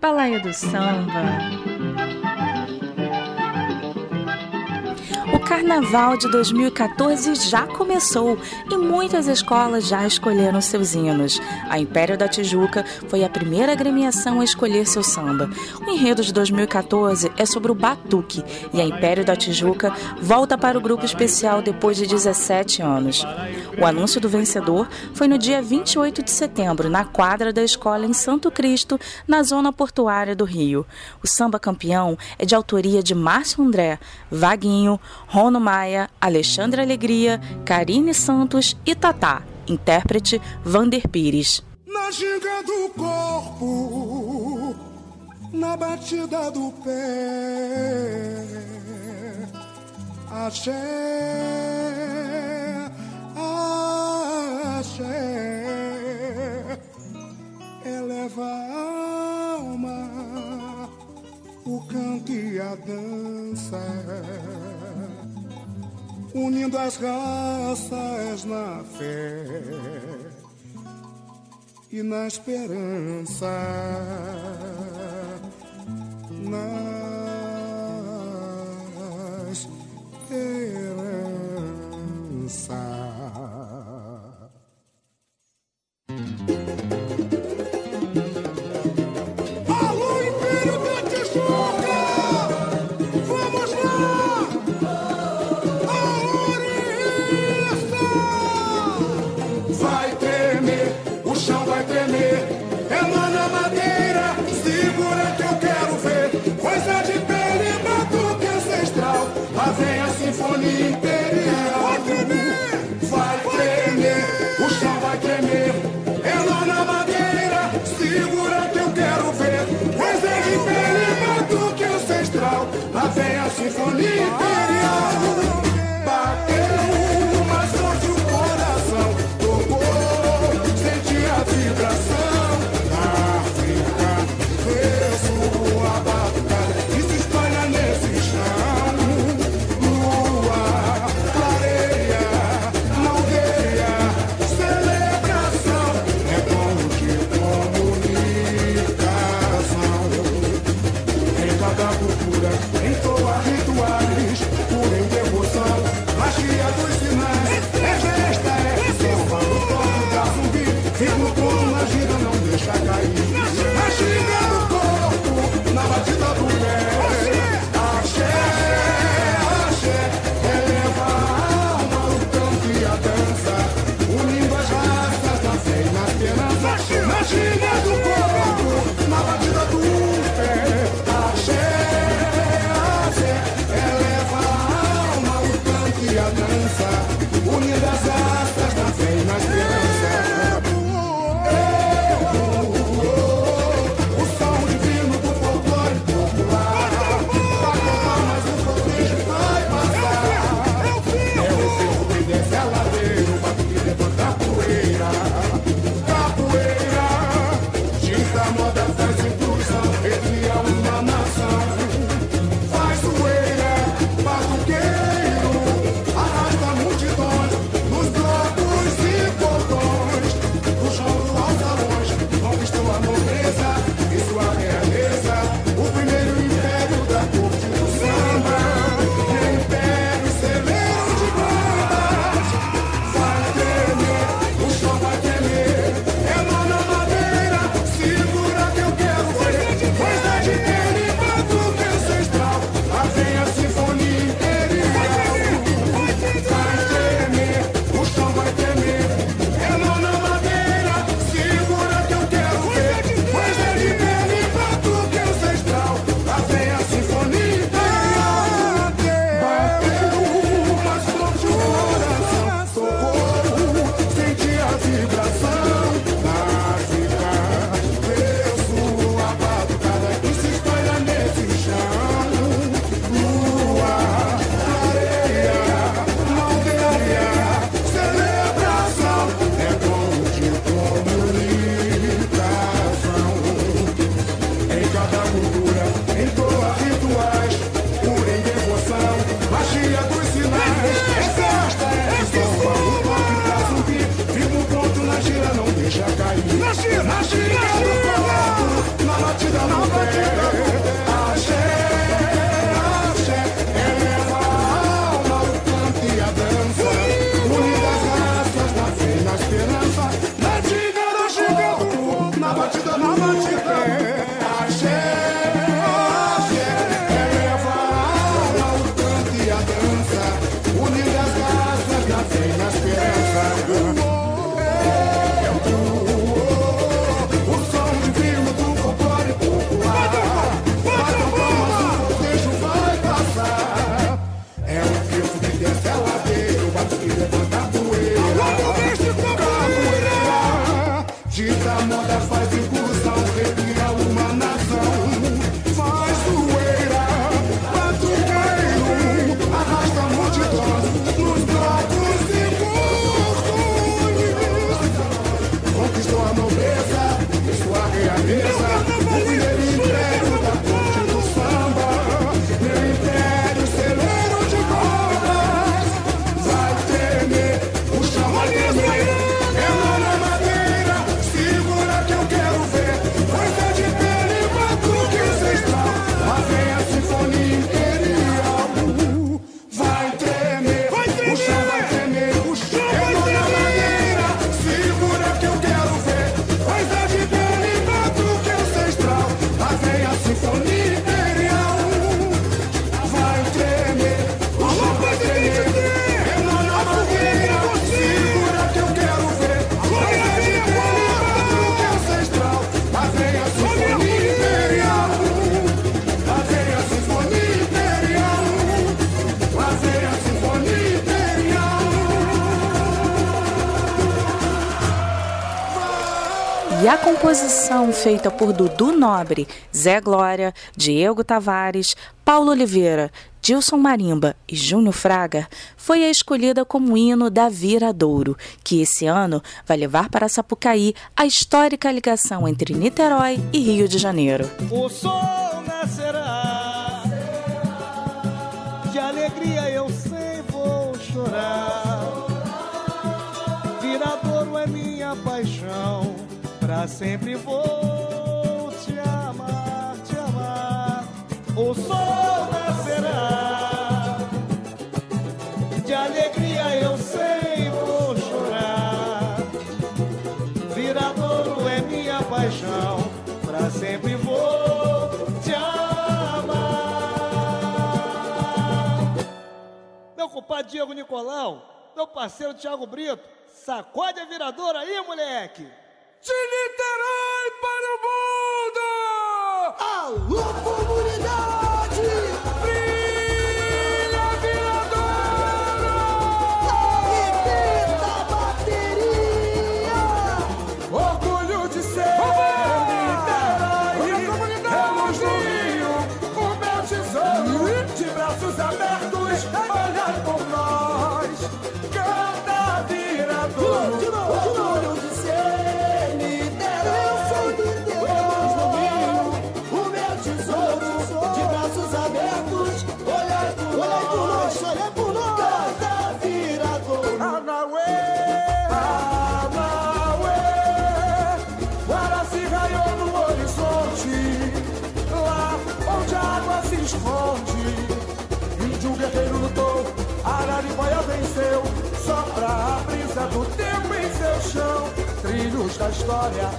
Balaia do Samba. Carnaval de 2014 já começou e muitas escolas já escolheram seus hinos. A Império da Tijuca foi a primeira agremiação a escolher seu samba. O enredo de 2014 é sobre o batuque e a Império da Tijuca volta para o grupo especial depois de 17 anos. O anúncio do vencedor foi no dia 28 de setembro, na quadra da escola em Santo Cristo, na zona portuária do Rio. O samba campeão é de autoria de Márcio André, Vaguinho, Rono Maia, Alexandre Alegria, Karine Santos e Tatá, intérprete Vander Pires. Na ginga do corpo, na batida do pé, axé, axé, eleva a alma, o canto e a dança unindo as raças na fé e na esperança. Na A composição feita por Dudu Nobre, Zé Glória, Diego Tavares, Paulo Oliveira, Dilson Marimba e Júnior Fraga foi a escolhida como hino da Viradouro, que esse ano vai levar para Sapucaí a histórica ligação entre Niterói e Rio de Janeiro. O sol nascerá, Pra sempre vou te amar, te amar. O sol nascerá. De alegria eu sei vou chorar. Viradouro é minha paixão. Pra sempre vou te amar. Meu compadre Diego Nicolau, meu parceiro Thiago Brito, sacode a viradora aí, moleque! O sopra a brisa do tempo em seu chão. Trilhos da história,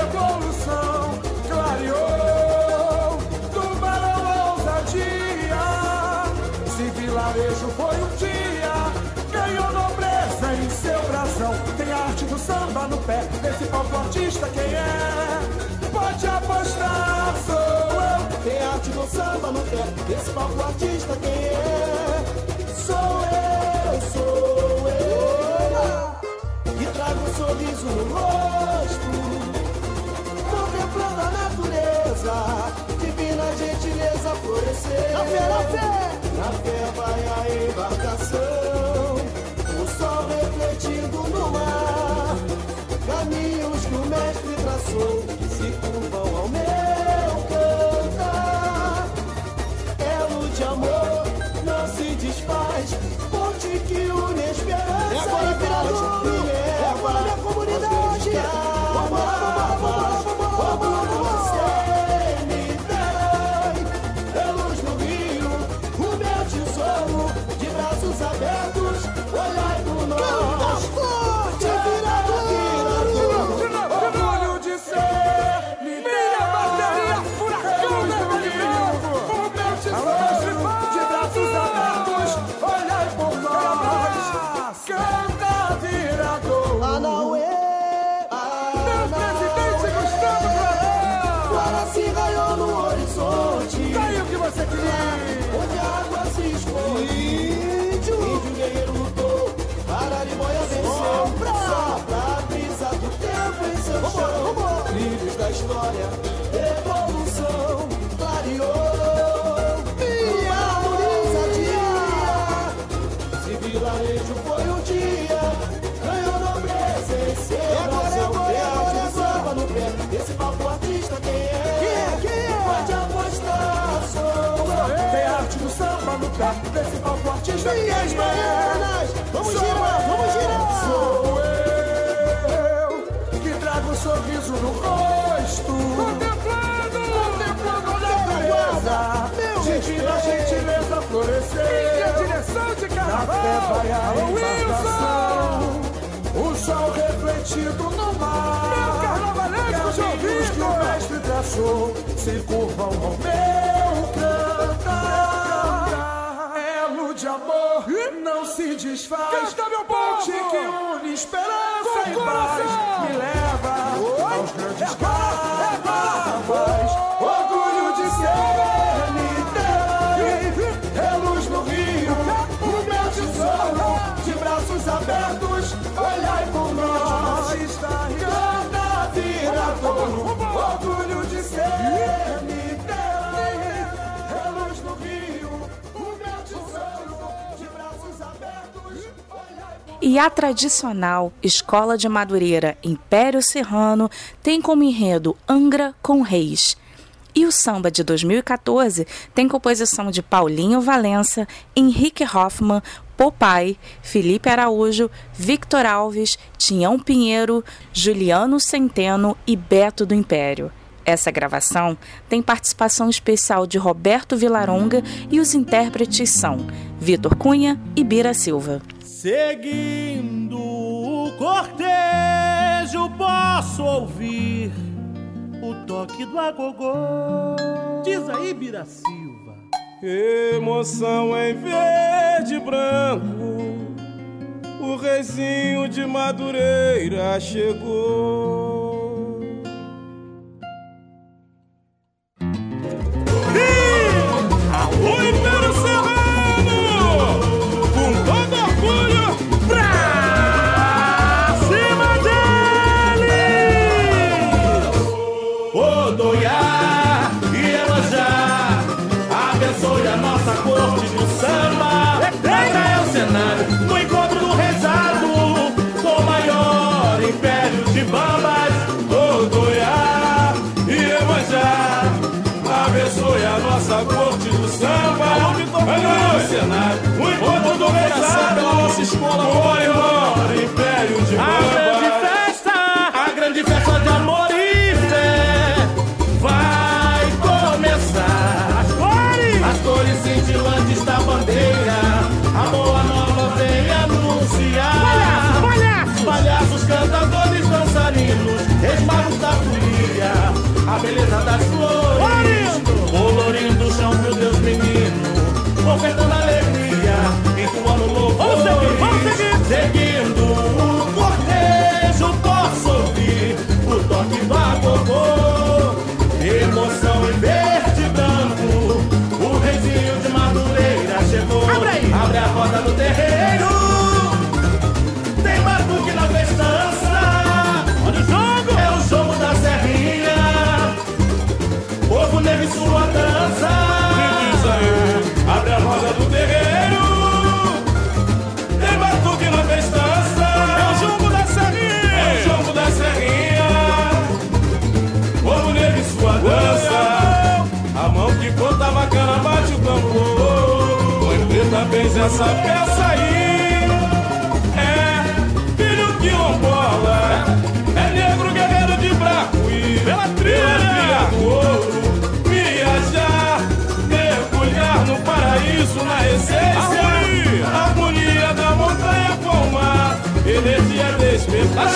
evolução, clareou do balão ousadia. Se vilarejo foi um dia, ganhou nobreza em seu brasão. Tem arte do samba no pé, desse palco artista quem é? Pode apostar, sou eu. Tem arte do samba no pé, desse palco artista quem é? Sorriso no rosto, contemplando a natureza, divina gentileza florescer. Na fé, na fé história, evolução, clareou. Minha ousadia. Se vilarejo foi um dia, ganhou nobreza nação. Tem arte de samba no pé. Esse papo artista quem é? Quem é? Quem é? Pode apostar, sou Tem arte do samba no pé. Desse palco artista. Minhas baianas, vamos girar, vamos girar. Sou eu que trago sorriso no rosto. Contemplando, contemplando a natureza. Meu Sentindo a gentileza florescer. Em direção de vai a embarcação. O sol refletido no mar. Meu carnavalesco de Caminhos que o mestre traçou se curvam ao meu cantar. Elo de amor não se desfaz. Canta, meu povo! Ponte que une esperança Com e paz. Me leva Auflösung. E a tradicional Escola de Madureira Império Serrano tem como enredo Angra com Reis. E o samba de 2014 tem composição de Paulinho Valença, Henrique Hoffman, Popai, Felipe Araújo, Victor Alves, Tinhão Pinheiro, Juliano Centeno e Beto do Império. Essa gravação tem participação especial de Roberto Vilaronga e os intérpretes são Vitor Cunha e Bira Silva. Seguindo o cortejo, posso ouvir o toque do agogô. Diz aí, Bira Silva. Emoção em verde e branco, o reizinho de Madureira chegou. Cantadores, dançarinos, esmagos da folia. A beleza das flores, essa peça aí. É filho de Lombola. É negro guerreiro de Bracuí. Pela trilha do ouro. Viajar, mergulhar no paraíso na essência. Harmonia da montanha com o mar. Energia despertar.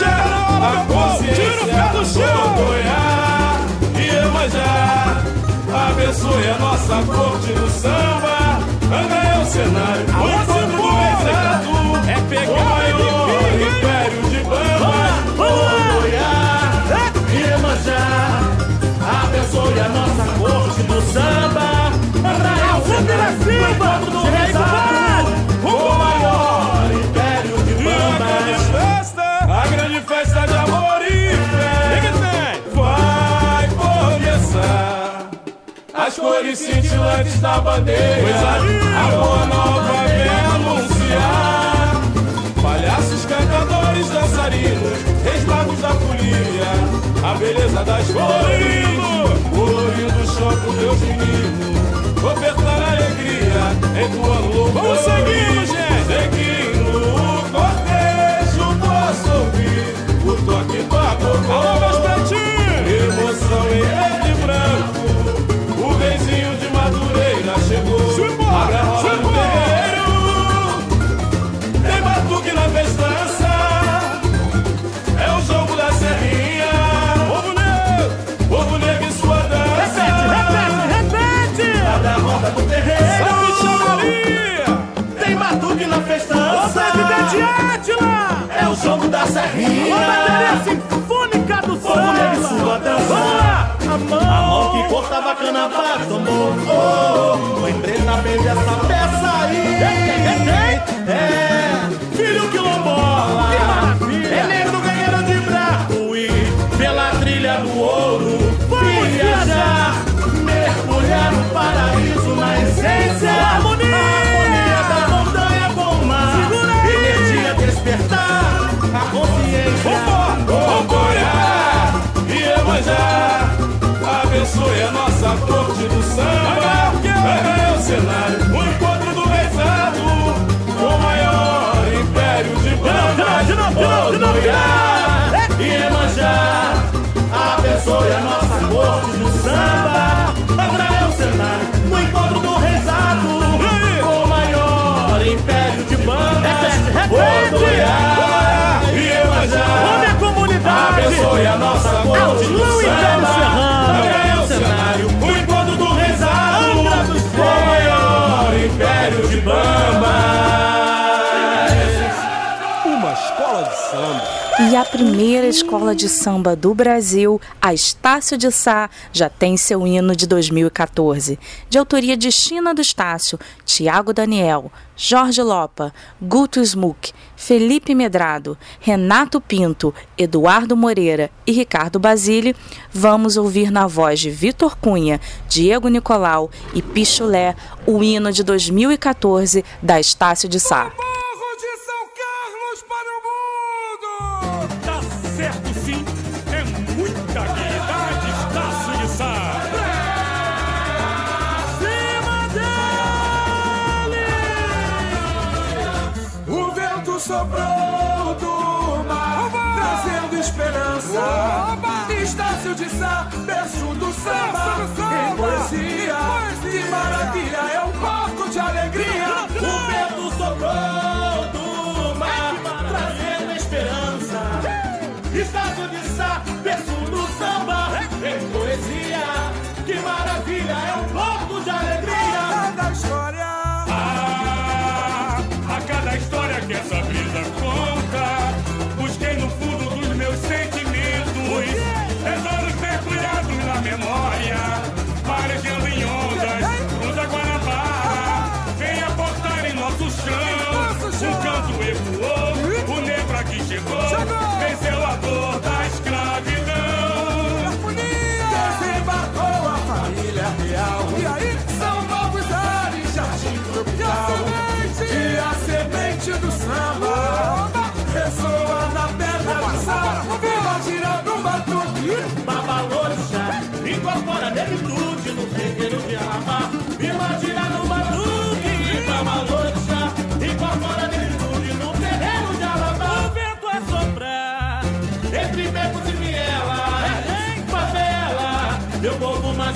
a consciência do Goiás e Iemanjá. Abençoe a nossa corte do samba. Anga é o cenário. O encontro do. É pegar o maior império de bamba. Cores cintilantes da bandeira. A boa nova vem anunciar. Palhaços, cantadores, dançarinos, reis da folia, a beleza das cores, colorindo chão com Deus menino, ofertar alegria, entoando louvor. Vamos seguindo, gente! Seguindo o cortejo, posso ouvir o toque do amor. Da serrinha. Bateria sinfônica do samba. sua dança. Vamos lá. A A mão. mão que cortava cana pra tomou. Oh, lembrei na vez essa peça aí. É, filho quilombola. Que a corte do samba. É o cenário, a primeira escola de samba do Brasil, a Estácio de Sá, já tem seu hino de 2014, de autoria de China do Estácio, Tiago Daniel, Jorge Lopa, Guto Smuck, Felipe Medrado, Renato Pinto, Eduardo Moreira e Ricardo Basile. Vamos ouvir na voz de Vitor Cunha, Diego Nicolau e Pichulé o hino de 2014 da Estácio de Sá. Certo sim, é muita habilidade, Estácio de Sá. Cima dele! O vento soprou do mar, trazendo esperança. Estácio de Sá, berço do samba, em poesia. Essa brisa conta,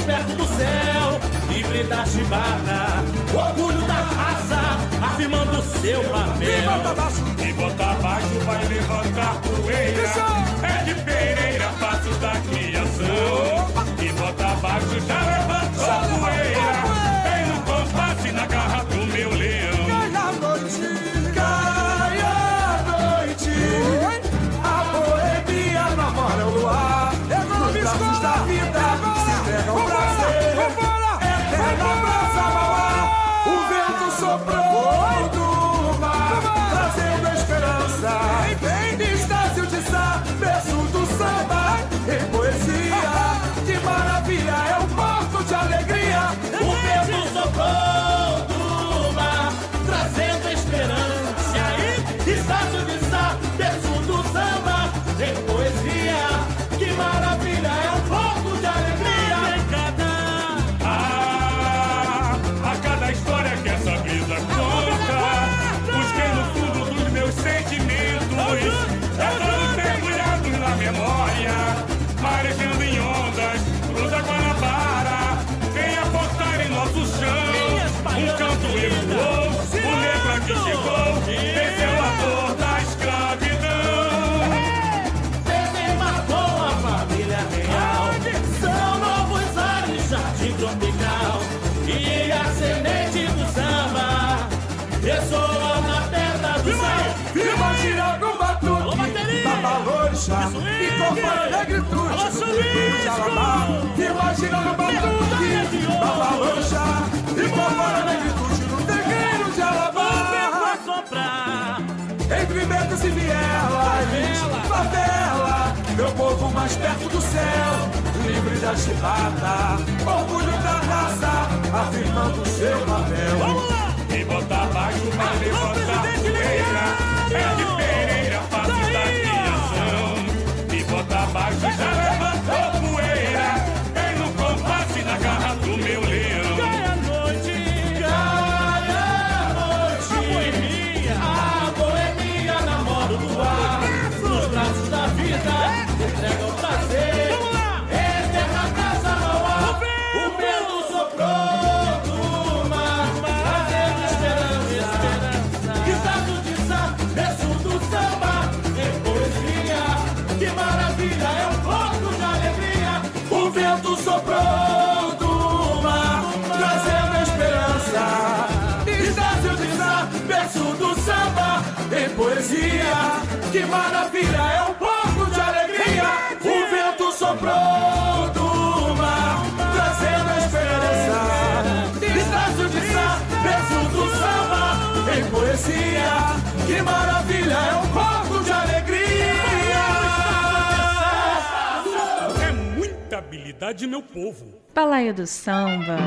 mais perto do céu, livre da chibata, orgulho da raça, afirmando seu papel. e botar abaixo vai levantar poeira. É de Pereira, passo da criação. E botar abaixo já levantou poeira. Alabá. Imagina no batuque da balorja e compara negritude no terreiro de Alabá. Entre becos e vielas, favela, meu povo mais perto do céu, livre da chibata, orgulho da raça, afirmando seu papel. Vamos lá! E bota poesia. Que maravilha, é um pouco de alegria. O vento soprou do mar, trazendo esperança. Estácio de sá, verso do samba, em poesia. Que maravilha, é um pouco de alegria. É muita habilidade, meu povo. Balaio do Samba.